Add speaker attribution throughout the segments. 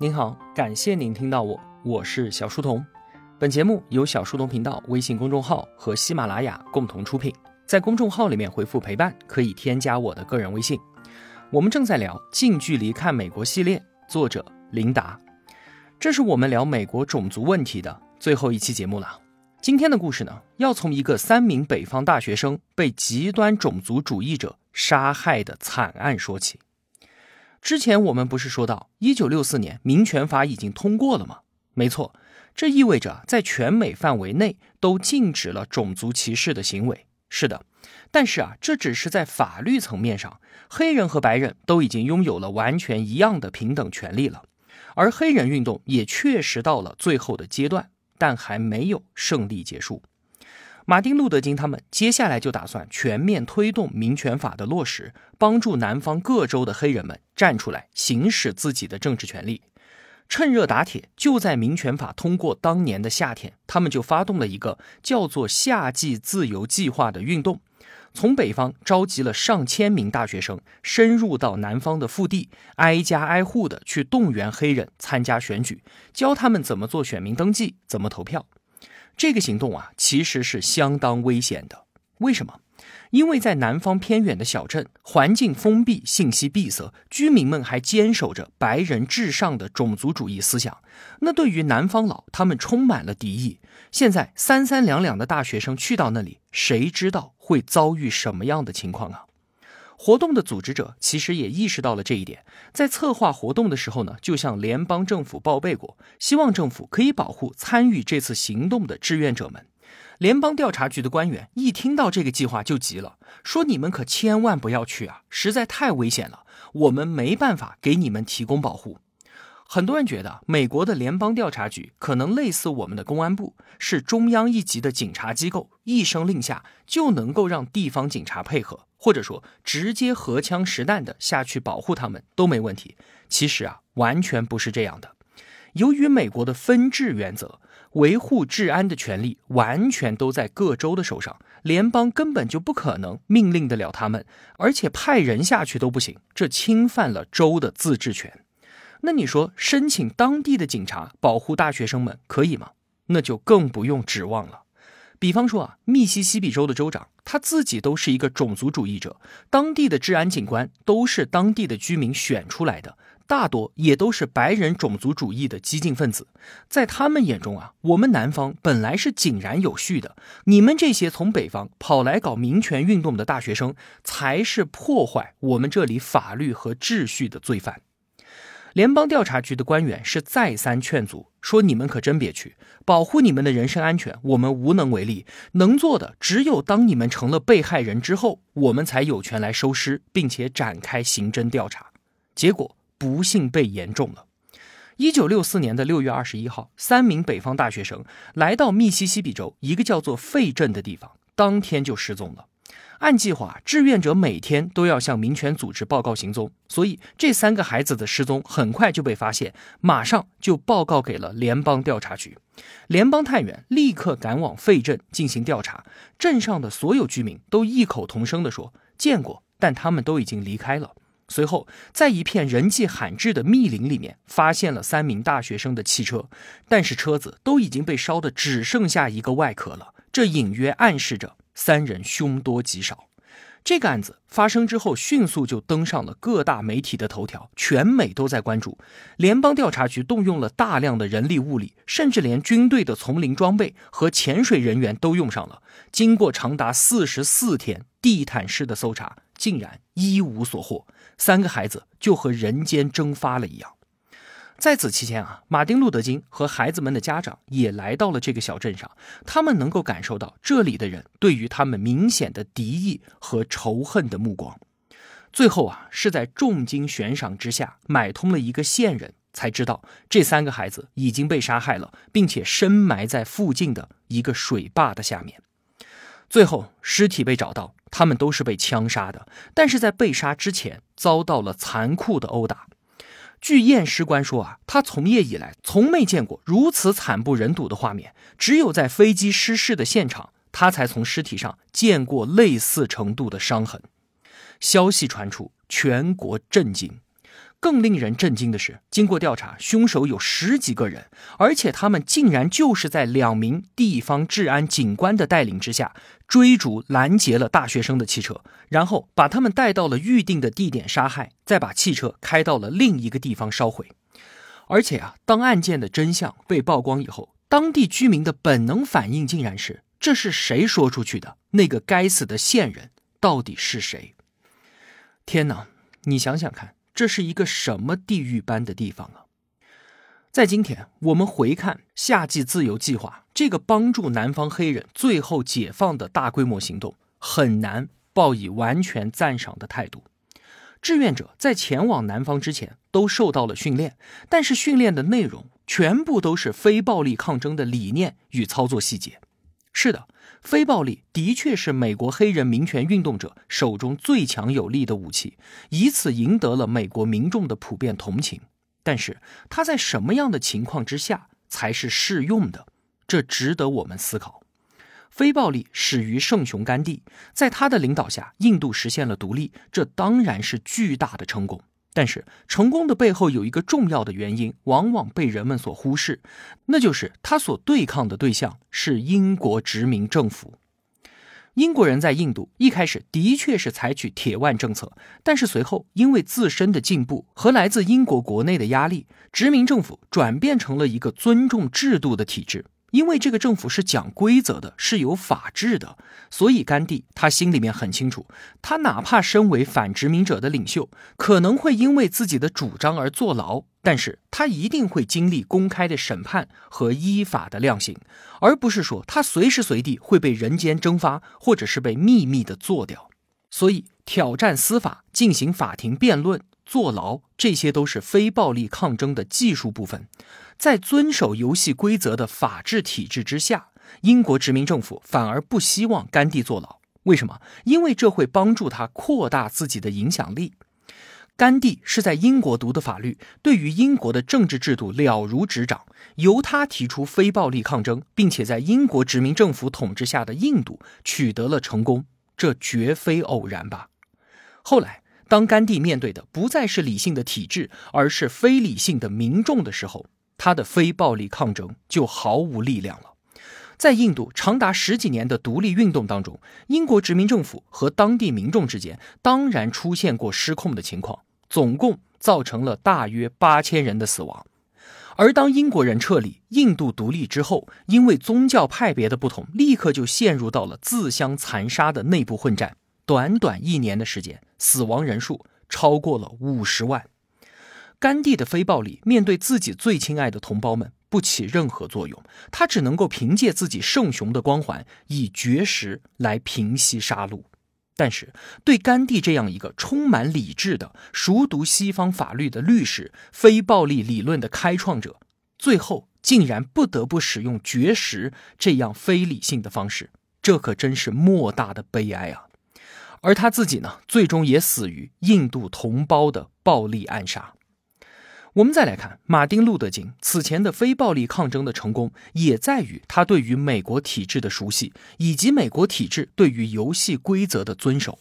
Speaker 1: 您好，感谢您听到我，我是小书童。本节目由小书童频道微信公众号和喜马拉雅共同出品。在公众号里面回复“陪伴”，可以添加我的个人微信。我们正在聊《近距离看美国》系列，作者琳达。这是我们聊美国种族问题的最后一期节目了。今天的故事呢，要从一个三名北方大学生被极端种族主义者杀害的惨案说起。之前我们不是说到，一九六四年民权法已经通过了吗？没错，这意味着在全美范围内都禁止了种族歧视的行为。是的，但是啊，这只是在法律层面上，黑人和白人都已经拥有了完全一样的平等权利了，而黑人运动也确实到了最后的阶段，但还没有胜利结束。马丁·路德·金他们接下来就打算全面推动民权法的落实，帮助南方各州的黑人们站出来行使自己的政治权利。趁热打铁，就在民权法通过当年的夏天，他们就发动了一个叫做“夏季自由计划”的运动，从北方召集了上千名大学生，深入到南方的腹地，挨家挨户的去动员黑人参加选举，教他们怎么做选民登记，怎么投票。这个行动啊，其实是相当危险的。为什么？因为在南方偏远的小镇，环境封闭，信息闭塞，居民们还坚守着白人至上的种族主义思想。那对于南方佬，他们充满了敌意。现在三三两两的大学生去到那里，谁知道会遭遇什么样的情况啊？活动的组织者其实也意识到了这一点，在策划活动的时候呢，就向联邦政府报备过，希望政府可以保护参与这次行动的志愿者们。联邦调查局的官员一听到这个计划就急了，说：“你们可千万不要去啊，实在太危险了，我们没办法给你们提供保护。”很多人觉得，美国的联邦调查局可能类似我们的公安部，是中央一级的警察机构，一声令下就能够让地方警察配合，或者说直接荷枪实弹的下去保护他们都没问题。其实啊，完全不是这样的。由于美国的分治原则，维护治安的权利完全都在各州的手上，联邦根本就不可能命令得了他们，而且派人下去都不行，这侵犯了州的自治权。那你说申请当地的警察保护大学生们可以吗？那就更不用指望了。比方说啊，密西西比州的州长他自己都是一个种族主义者，当地的治安警官都是当地的居民选出来的，大多也都是白人种族主义的激进分子。在他们眼中啊，我们南方本来是井然有序的，你们这些从北方跑来搞民权运动的大学生，才是破坏我们这里法律和秩序的罪犯。联邦调查局的官员是再三劝阻，说：“你们可真别去，保护你们的人身安全，我们无能为力。能做的只有当你们成了被害人之后，我们才有权来收尸，并且展开刑侦调查。”结果不幸被言中了。一九六四年的六月二十一号，三名北方大学生来到密西西比州一个叫做费镇的地方，当天就失踪了。按计划，志愿者每天都要向民权组织报告行踪，所以这三个孩子的失踪很快就被发现，马上就报告给了联邦调查局。联邦探员立刻赶往费镇进行调查，镇上的所有居民都异口同声地说见过，但他们都已经离开了。随后，在一片人迹罕至的密林里面，发现了三名大学生的汽车，但是车子都已经被烧得只剩下一个外壳了，这隐约暗示着。三人凶多吉少，这个案子发生之后，迅速就登上了各大媒体的头条，全美都在关注。联邦调查局动用了大量的人力物力，甚至连军队的丛林装备和潜水人员都用上了。经过长达四十四天地毯式的搜查，竟然一无所获，三个孩子就和人间蒸发了一样。在此期间啊，马丁·路德·金和孩子们的家长也来到了这个小镇上。他们能够感受到这里的人对于他们明显的敌意和仇恨的目光。最后啊，是在重金悬赏之下买通了一个线人，才知道这三个孩子已经被杀害了，并且深埋在附近的一个水坝的下面。最后尸体被找到，他们都是被枪杀的，但是在被杀之前遭到了残酷的殴打。据验尸官说啊，他从业以来从没见过如此惨不忍睹的画面，只有在飞机失事的现场，他才从尸体上见过类似程度的伤痕。消息传出，全国震惊。更令人震惊的是，经过调查，凶手有十几个人，而且他们竟然就是在两名地方治安警官的带领之下，追逐拦截了大学生的汽车，然后把他们带到了预定的地点杀害，再把汽车开到了另一个地方烧毁。而且啊，当案件的真相被曝光以后，当地居民的本能反应竟然是：这是谁说出去的？那个该死的线人到底是谁？天哪！你想想看。这是一个什么地狱般的地方啊！在今天，我们回看夏季自由计划这个帮助南方黑人最后解放的大规模行动，很难报以完全赞赏的态度。志愿者在前往南方之前都受到了训练，但是训练的内容全部都是非暴力抗争的理念与操作细节。是的。非暴力的确是美国黑人民权运动者手中最强有力的武器，以此赢得了美国民众的普遍同情。但是，它在什么样的情况之下才是适用的？这值得我们思考。非暴力始于圣雄甘地，在他的领导下，印度实现了独立，这当然是巨大的成功。但是成功的背后有一个重要的原因，往往被人们所忽视，那就是他所对抗的对象是英国殖民政府。英国人在印度一开始的确是采取铁腕政策，但是随后因为自身的进步和来自英国国内的压力，殖民政府转变成了一个尊重制度的体制。因为这个政府是讲规则的，是有法治的，所以甘地他心里面很清楚，他哪怕身为反殖民者的领袖，可能会因为自己的主张而坐牢，但是他一定会经历公开的审判和依法的量刑，而不是说他随时随地会被人间蒸发，或者是被秘密的做掉。所以挑战司法、进行法庭辩论、坐牢，这些都是非暴力抗争的技术部分。在遵守游戏规则的法治体制之下，英国殖民政府反而不希望甘地坐牢。为什么？因为这会帮助他扩大自己的影响力。甘地是在英国读的法律，对于英国的政治制度了如指掌。由他提出非暴力抗争，并且在英国殖民政府统治下的印度取得了成功，这绝非偶然吧？后来，当甘地面对的不再是理性的体制，而是非理性的民众的时候，他的非暴力抗争就毫无力量了。在印度长达十几年的独立运动当中，英国殖民政府和当地民众之间当然出现过失控的情况，总共造成了大约八千人的死亡。而当英国人撤离印度独立之后，因为宗教派别的不同，立刻就陷入到了自相残杀的内部混战。短短一年的时间，死亡人数超过了五十万。甘地的非暴力面对自己最亲爱的同胞们不起任何作用，他只能够凭借自己圣雄的光环，以绝食来平息杀戮。但是，对甘地这样一个充满理智的、熟读西方法律的律师、非暴力理论的开创者，最后竟然不得不使用绝食这样非理性的方式，这可真是莫大的悲哀啊！而他自己呢，最终也死于印度同胞的暴力暗杀。我们再来看马丁·路德·金此前的非暴力抗争的成功，也在于他对于美国体制的熟悉，以及美国体制对于游戏规则的遵守。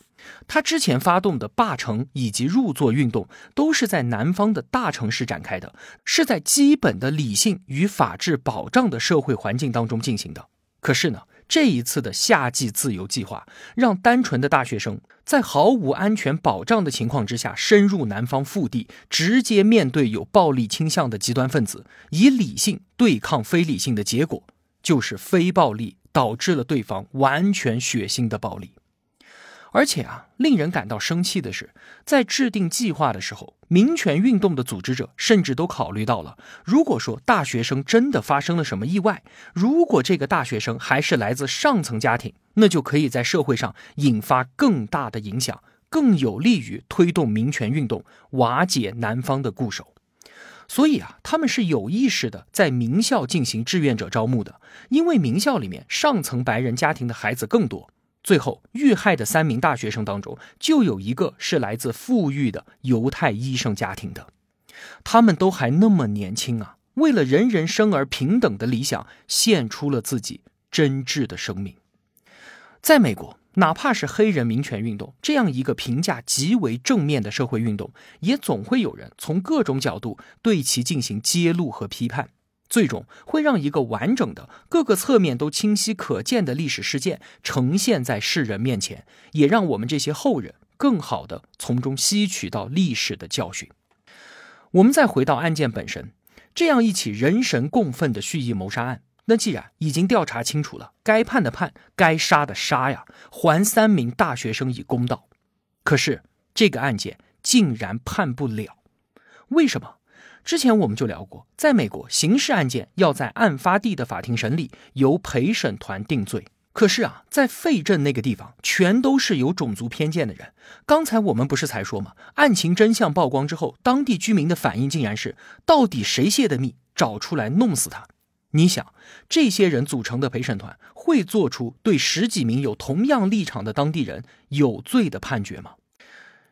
Speaker 1: 他之前发动的罢城以及入座运动，都是在南方的大城市展开的，是在基本的理性与法治保障的社会环境当中进行的。可是呢？这一次的夏季自由计划，让单纯的大学生在毫无安全保障的情况之下，深入南方腹地，直接面对有暴力倾向的极端分子，以理性对抗非理性的结果，就是非暴力导致了对方完全血腥的暴力。而且啊，令人感到生气的是，在制定计划的时候，民权运动的组织者甚至都考虑到了，如果说大学生真的发生了什么意外，如果这个大学生还是来自上层家庭，那就可以在社会上引发更大的影响，更有利于推动民权运动，瓦解南方的固守。所以啊，他们是有意识的在名校进行志愿者招募的，因为名校里面上层白人家庭的孩子更多。最后遇害的三名大学生当中，就有一个是来自富裕的犹太医生家庭的，他们都还那么年轻啊，为了人人生而平等的理想，献出了自己真挚的生命。在美国，哪怕是黑人民权运动这样一个评价极为正面的社会运动，也总会有人从各种角度对其进行揭露和批判，最终会让一个完整的、各个侧面都清晰可见的历史事件呈现在世人面前，也让我们这些后人更好的从中吸取到历史的教训。我们再回到案件本身，这样一起人神共愤的蓄意谋杀案。那既然已经调查清楚了，该判的判，该杀的杀呀，还三名大学生以公道。可是这个案件竟然判不了，为什么？之前我们就聊过，在美国刑事案件要在案发地的法庭审理，由陪审团定罪。可是啊，在费镇那个地方，全都是有种族偏见的人。刚才我们不是才说吗？案情真相曝光之后，当地居民的反应竟然是：到底谁泄的密？找出来弄死他！你想，这些人组成的陪审团会做出对十几名有同样立场的当地人有罪的判决吗？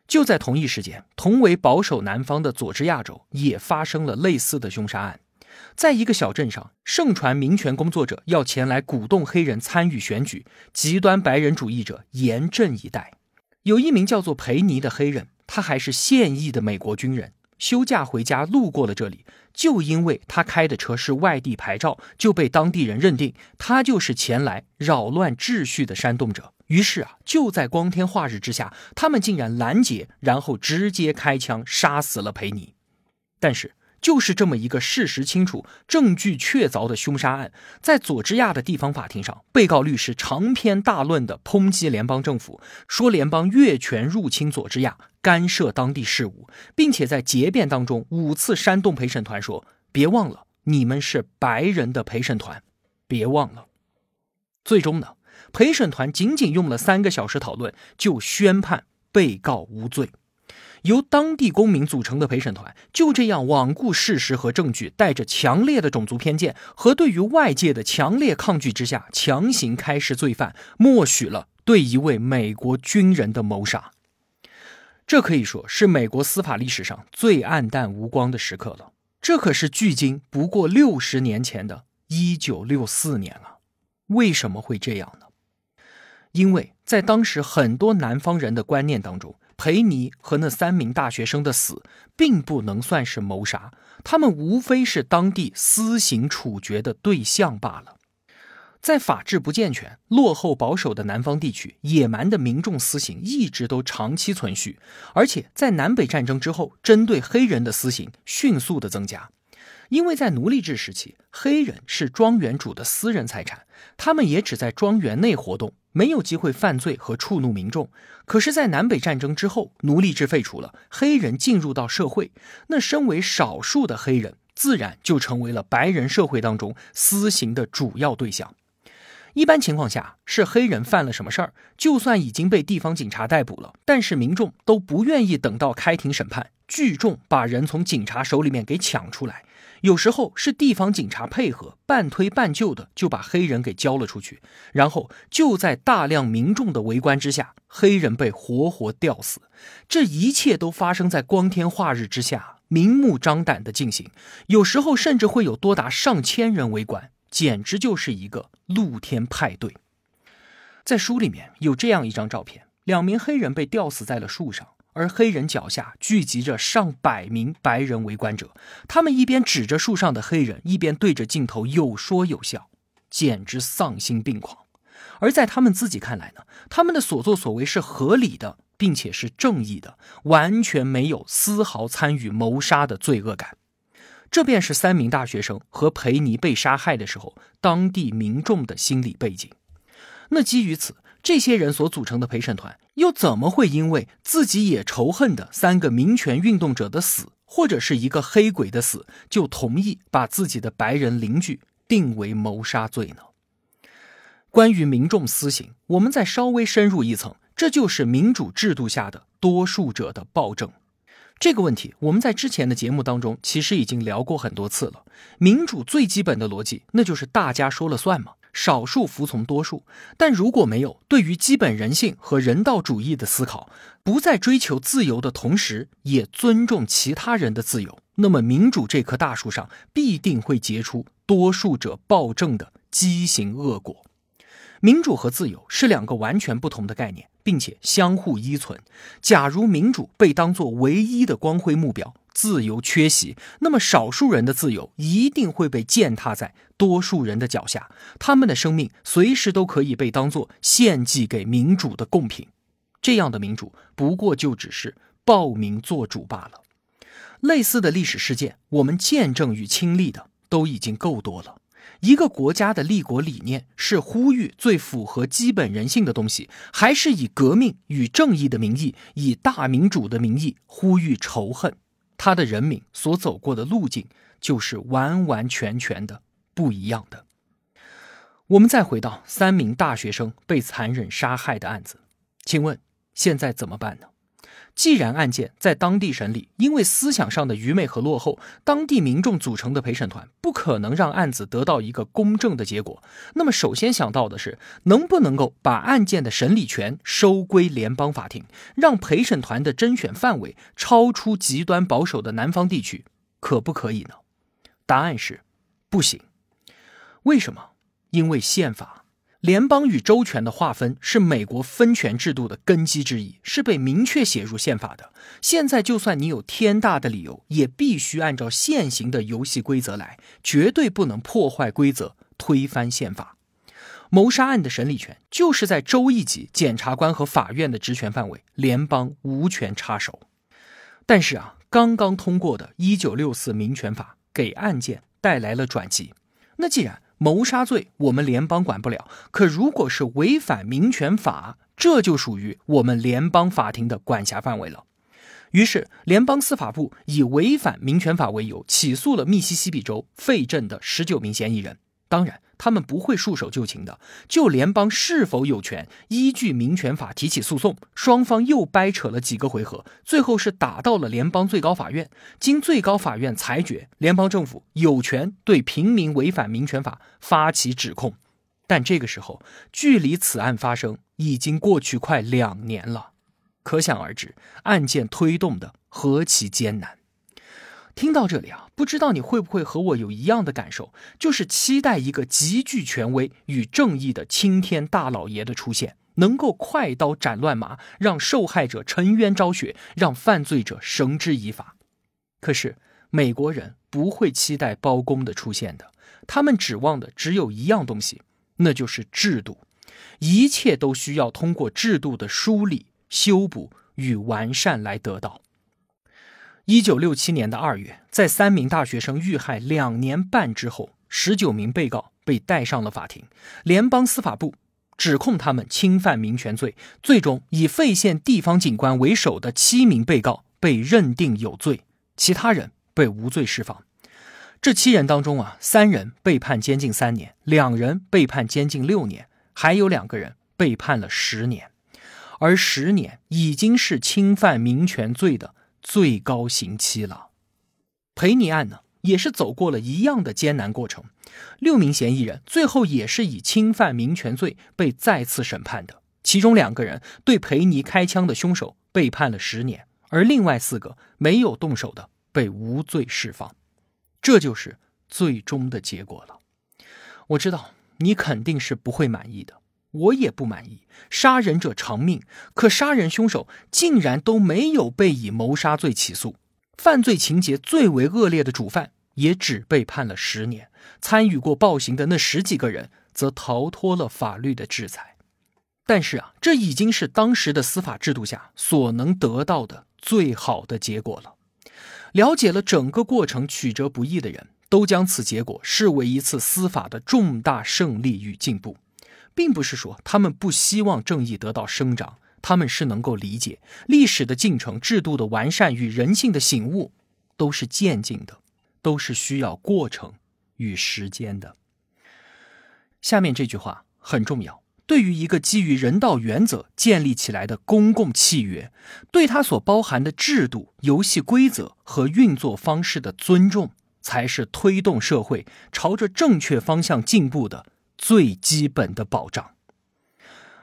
Speaker 1: 就在同一时间，同为保守南方的佐治亚州也发生了类似的凶杀案。在一个小镇上，盛传民权工作者要前来鼓动黑人参与选举，极端白人主义者严阵以待。有一名叫做培尼的黑人，他还是现役的美国军人。休假回家路过了这里，就因为他开的车是外地牌照，就被当地人认定他就是前来扰乱秩序的煽动者。于是啊，就在光天化日之下，他们竟然拦截，然后直接开枪杀死了裴尼。但是。就是这么一个事实清楚、证据确凿的凶杀案，在佐治亚的地方法庭上，被告律师长篇大论地抨击联邦政府，说联邦越权入侵佐治亚，干涉当地事务，并且在结辩当中五次煽动陪审团说：“别忘了，你们是白人的陪审团，别忘了。”最终呢，陪审团仅仅用了三个小时讨论，就宣判被告无罪。由当地公民组成的陪审团就这样罔顾事实和证据，带着强烈的种族偏见和对于外界的强烈抗拒之下，强行开释罪犯，默许了对一位美国军人的谋杀。这可以说是美国司法历史上最暗淡无光的时刻了。这可是距今不过六十年前的一九六四年了。为什么会这样呢？因为在当时很多南方人的观念当中。裴尼和那三名大学生的死，并不能算是谋杀，他们无非是当地私刑处决的对象罢了。在法制不健全、落后保守的南方地区，野蛮的民众私刑一直都长期存续，而且在南北战争之后，针对黑人的私刑迅速的增加。因为在奴隶制时期，黑人是庄园主的私人财产，他们也只在庄园内活动。没有机会犯罪和触怒民众，可是，在南北战争之后，奴隶制废除了，黑人进入到社会，那身为少数的黑人，自然就成为了白人社会当中私刑的主要对象。一般情况下，是黑人犯了什么事儿，就算已经被地方警察逮捕了，但是民众都不愿意等到开庭审判，聚众把人从警察手里面给抢出来。有时候是地方警察配合，半推半就的就把黑人给交了出去，然后就在大量民众的围观之下，黑人被活活吊死。这一切都发生在光天化日之下，明目张胆的进行。有时候甚至会有多达上千人围观，简直就是一个露天派对。在书里面有这样一张照片，两名黑人被吊死在了树上。而黑人脚下聚集着上百名白人围观者，他们一边指着树上的黑人，一边对着镜头有说有笑，简直丧心病狂。而在他们自己看来呢，他们的所作所为是合理的，并且是正义的，完全没有丝毫参与谋杀的罪恶感。这便是三名大学生和裴尼被杀害的时候，当地民众的心理背景。那基于此。这些人所组成的陪审团，又怎么会因为自己也仇恨的三个民权运动者的死，或者是一个黑鬼的死，就同意把自己的白人邻居定为谋杀罪呢？关于民众私刑，我们再稍微深入一层，这就是民主制度下的多数者的暴政。这个问题，我们在之前的节目当中其实已经聊过很多次了。民主最基本的逻辑，那就是大家说了算嘛。少数服从多数，但如果没有对于基本人性和人道主义的思考，不在追求自由的同时也尊重其他人的自由，那么民主这棵大树上必定会结出多数者暴政的畸形恶果。民主和自由是两个完全不同的概念，并且相互依存。假如民主被当作唯一的光辉目标，自由缺席，那么少数人的自由一定会被践踏在多数人的脚下，他们的生命随时都可以被当作献祭给民主的贡品。这样的民主不过就只是暴民做主罢了。类似的历史事件，我们见证与亲历的都已经够多了。一个国家的立国理念是呼吁最符合基本人性的东西，还是以革命与正义的名义，以大民主的名义呼吁仇恨？他的人民所走过的路径就是完完全全的不一样的。我们再回到三名大学生被残忍杀害的案子，请问现在怎么办呢？既然案件在当地审理，因为思想上的愚昧和落后，当地民众组成的陪审团不可能让案子得到一个公正的结果。那么，首先想到的是，能不能够把案件的审理权收归联邦法庭，让陪审团的甄选范围超出极端保守的南方地区？可不可以呢？答案是不行。为什么？因为宪法。联邦与州权的划分是美国分权制度的根基之一，是被明确写入宪法的。现在，就算你有天大的理由，也必须按照现行的游戏规则来，绝对不能破坏规则、推翻宪法。谋杀案的审理权就是在州一级检察官和法院的职权范围，联邦无权插手。但是啊，刚刚通过的一九六四民权法给案件带来了转机。那既然谋杀罪我们联邦管不了，可如果是违反民权法，这就属于我们联邦法庭的管辖范围了。于是，联邦司法部以违反民权法为由，起诉了密西西比州费镇的十九名嫌疑人。当然。他们不会束手就擒的。就联邦是否有权依据民权法提起诉讼，双方又掰扯了几个回合，最后是打到了联邦最高法院。经最高法院裁决，联邦政府有权对平民违反民权法发起指控。但这个时候，距离此案发生已经过去快两年了，可想而知，案件推动的何其艰难。听到这里啊，不知道你会不会和我有一样的感受，就是期待一个极具权威与正义的青天大老爷的出现，能够快刀斩乱麻，让受害者沉冤昭雪，让犯罪者绳之以法。可是美国人不会期待包公的出现的，他们指望的只有一样东西，那就是制度，一切都需要通过制度的梳理、修补与完善来得到。一九六七年的二月，在三名大学生遇害两年半之后，十九名被告被带上了法庭。联邦司法部指控他们侵犯民权罪，最终以费县地方警官为首的七名被告被认定有罪，其他人被无罪释放。这七人当中啊，三人被判监禁三年，两人被判监禁六年，还有两个人被判了十年，而十年已经是侵犯民权罪的。最高刑期了，裴尼案呢也是走过了一样的艰难过程，六名嫌疑人最后也是以侵犯民权罪被再次审判的，其中两个人对裴尼开枪的凶手被判了十年，而另外四个没有动手的被无罪释放，这就是最终的结果了。我知道你肯定是不会满意的。我也不满意，杀人者偿命，可杀人凶手竟然都没有被以谋杀罪起诉，犯罪情节最为恶劣的主犯也只被判了十年，参与过暴行的那十几个人则逃脱了法律的制裁。但是啊，这已经是当时的司法制度下所能得到的最好的结果了。了解了整个过程曲折不易的人，都将此结果视为一次司法的重大胜利与进步。并不是说他们不希望正义得到生长，他们是能够理解历史的进程、制度的完善与人性的醒悟，都是渐进的，都是需要过程与时间的。下面这句话很重要：对于一个基于人道原则建立起来的公共契约，对它所包含的制度、游戏规则和运作方式的尊重，才是推动社会朝着正确方向进步的。最基本的保障，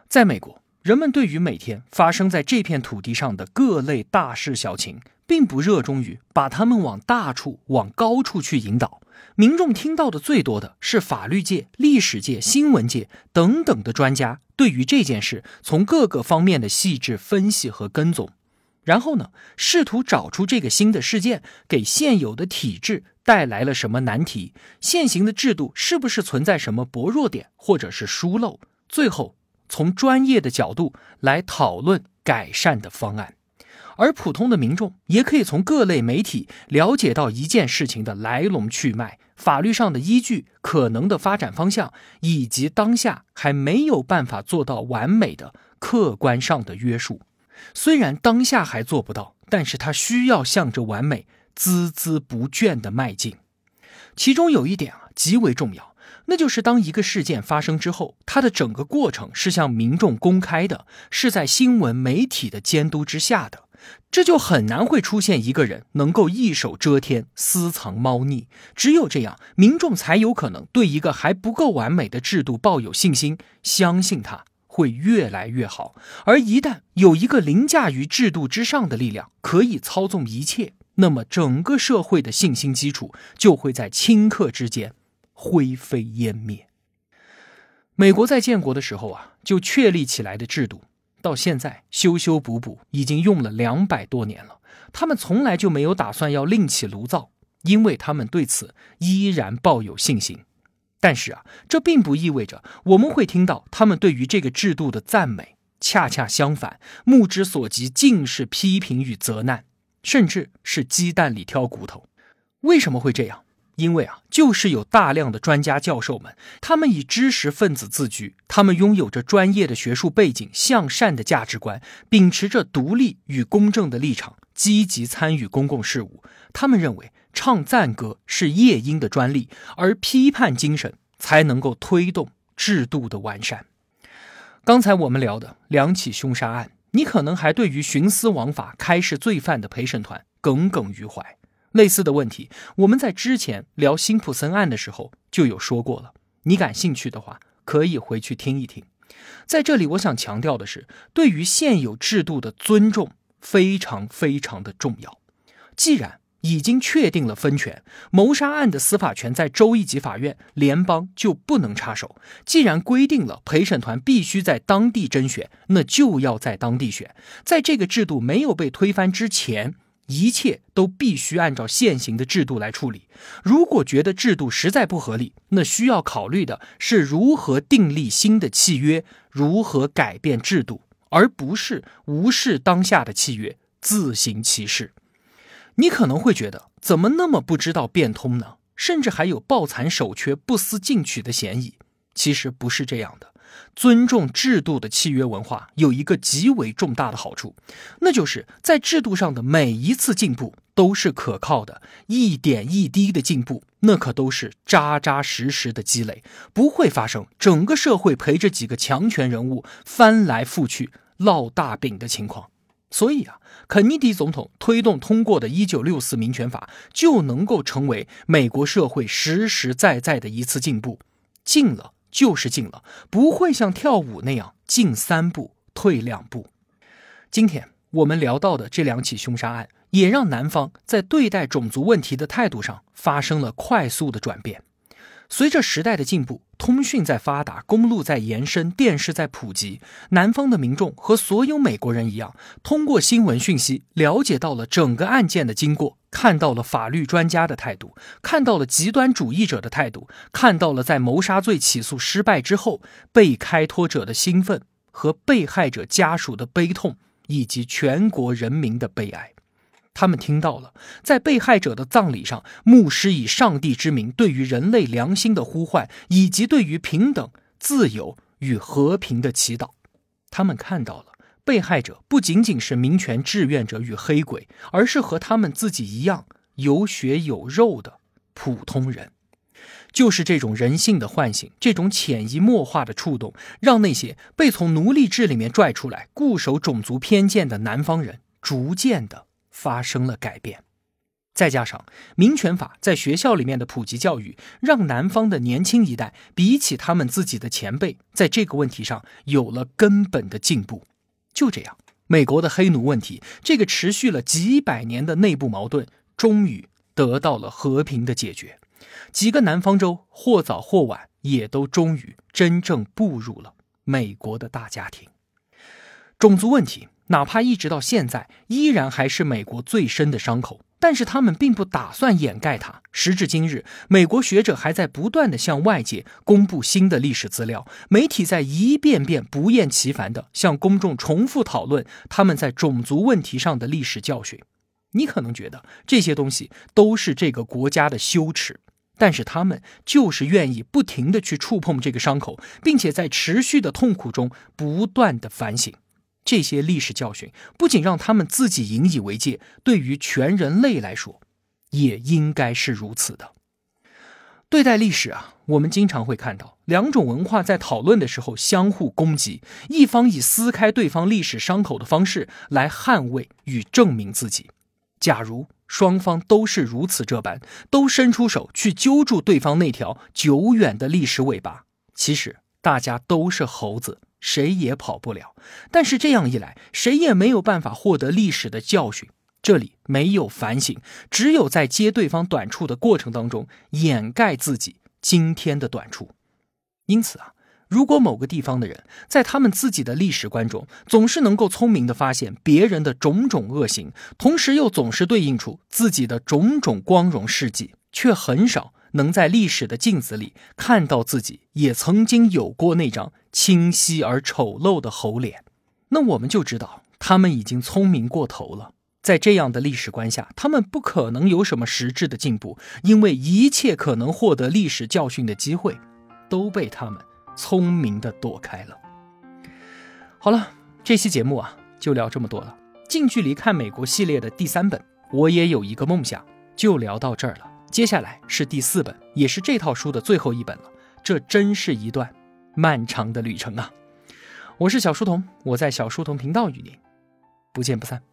Speaker 1: 在美国，人们对于每天发生在这片土地上的各类大事小情，并不热衷于把他们往大处、往高处去引导。民众听到的最多的是法律界、历史界、新闻界等等的专家对于这件事从各个方面的细致分析和跟踪，然后呢，试图找出这个新的事件给现有的体制带来了什么难题，现行的制度是不是存在什么薄弱点或者是疏漏，最后从专业的角度来讨论改善的方案。而普通的民众也可以从各类媒体了解到一件事情的来龙去脉、法律上的依据、可能的发展方向，以及当下还没有办法做到完美的客观上的约束。虽然当下还做不到，但是他需要向着完美孜孜不倦地迈进。其中有一点啊极为重要，那就是当一个事件发生之后，它的整个过程是向民众公开的，是在新闻媒体的监督之下的。这就很难会出现一个人能够一手遮天、私藏猫腻。只有这样，民众才有可能对一个还不够完美的制度抱有信心，相信它会越来越好。而一旦有一个凌驾于制度之上的力量可以操纵一切，那么整个社会的信心基础就会在顷刻之间灰飞烟灭。美国在建国的时候啊，就确立起来的制度。到现在修修补补已经用了两百多年了，他们从来就没有打算要另起炉灶，因为他们对此依然抱有信心。但是啊，这并不意味着我们会听到他们对于这个制度的赞美，恰恰相反，目之所及尽是批评与责难，甚至是鸡蛋里挑骨头。为什么会这样？因为啊，就是有大量的专家教授们，他们以知识分子自居，他们拥有着专业的学术背景、向善的价值观，秉持着独立与公正的立场，积极参与公共事务。他们认为，唱赞歌是夜莺的专利，而批判精神才能够推动制度的完善。刚才我们聊的两起凶杀案，你可能还对于徇私枉法、开释罪犯的陪审团耿耿于怀。类似的问题，我们在之前聊辛普森案的时候就有说过了。你感兴趣的话，可以回去听一听。在这里，我想强调的是，对于现有制度的尊重非常非常的重要。既然已经确定了分权，谋杀案的司法权在州一级法院，联邦就不能插手。既然规定了陪审团必须在当地甄选，那就要在当地选。在这个制度没有被推翻之前。一切都必须按照现行的制度来处理。如果觉得制度实在不合理，那需要考虑的是如何订立新的契约，如何改变制度，而不是无视当下的契约，自行其事。你可能会觉得，怎么那么不知道变通呢？甚至还有抱残守缺、不思进取的嫌疑。其实不是这样的。尊重制度的契约文化有一个极为重大的好处，那就是在制度上的每一次进步都是可靠的，一点一滴的进步，那可都是扎扎实实的积累，不会发生整个社会陪着几个强权人物翻来覆去烙大饼的情况。所以啊，肯尼迪总统推动通过的一九六四民权法就能够成为美国社会实实在在的一次进步，进了。就是进了，不会像跳舞那样进三步退两步。今天我们聊到的这两起凶杀案，也让南方在对待种族问题的态度上发生了快速的转变。随着时代的进步，通讯在发达，公路在延伸，电视在普及，南方的民众和所有美国人一样，通过新闻讯息了解到了整个案件的经过，看到了法律专家的态度，看到了极端主义者的态度，看到了在谋杀罪起诉失败之后被开脱者的兴奋和被害者家属的悲痛，以及全国人民的悲哀。他们听到了，在被害者的葬礼上，牧师以上帝之名对于人类良心的呼唤，以及对于平等、自由与和平的祈祷。他们看到了，被害者不仅仅是民权志愿者与黑鬼，而是和他们自己一样有血有肉的普通人。就是这种人性的唤醒，这种潜移默化的触动，让那些被从奴隶制里面拽出来、固守种族偏见的南方人，逐渐的。发生了改变。再加上民权法在学校里面的普及教育，让南方的年轻一代比起他们自己的前辈，在这个问题上有了根本的进步。就这样，美国的黑奴问题这个持续了几百年的内部矛盾，终于得到了和平的解决。几个南方州或早或晚，也都终于真正步入了美国的大家庭。种族问题，哪怕一直到现在，依然还是美国最深的伤口。但是他们并不打算掩盖它。时至今日，美国学者还在不断的向外界公布新的历史资料，媒体在一遍遍不厌其烦的向公众重复讨论他们在种族问题上的历史教训。你可能觉得这些东西都是这个国家的羞耻，但是他们就是愿意不停的去触碰这个伤口，并且在持续的痛苦中不断的反省。这些历史教训不仅让他们自己引以为戒，对于全人类来说，也应该是如此的。对待历史啊，我们经常会看到两种文化在讨论的时候相互攻击，一方以撕开对方历史伤口的方式来捍卫与证明自己。假如双方都是如此这般，都伸出手去揪住对方那条久远的历史尾巴，其实大家都是猴子。谁也跑不了，但是这样一来，谁也没有办法获得历史的教训。这里没有反省，只有在揭对方短处的过程当中掩盖自己今天的短处。因此啊，如果某个地方的人在他们自己的历史观中总是能够聪明的发现别人的种种恶行，同时又总是对应出自己的种种光荣事迹，却很少。能在历史的镜子里看到自己也曾经有过那张清晰而丑陋的猴脸，那我们就知道他们已经聪明过头了。在这样的历史观下，他们不可能有什么实质的进步，因为一切可能获得历史教训的机会都被他们聪明的躲开了。好了，这期节目啊就聊这么多了。近距离看美国系列的第三本，我也有一个梦想，就聊到这儿了。接下来是第四本，也是这套书的最后一本了。这真是一段漫长的旅程啊！我是小书童，我在小书童频道与您不见不散。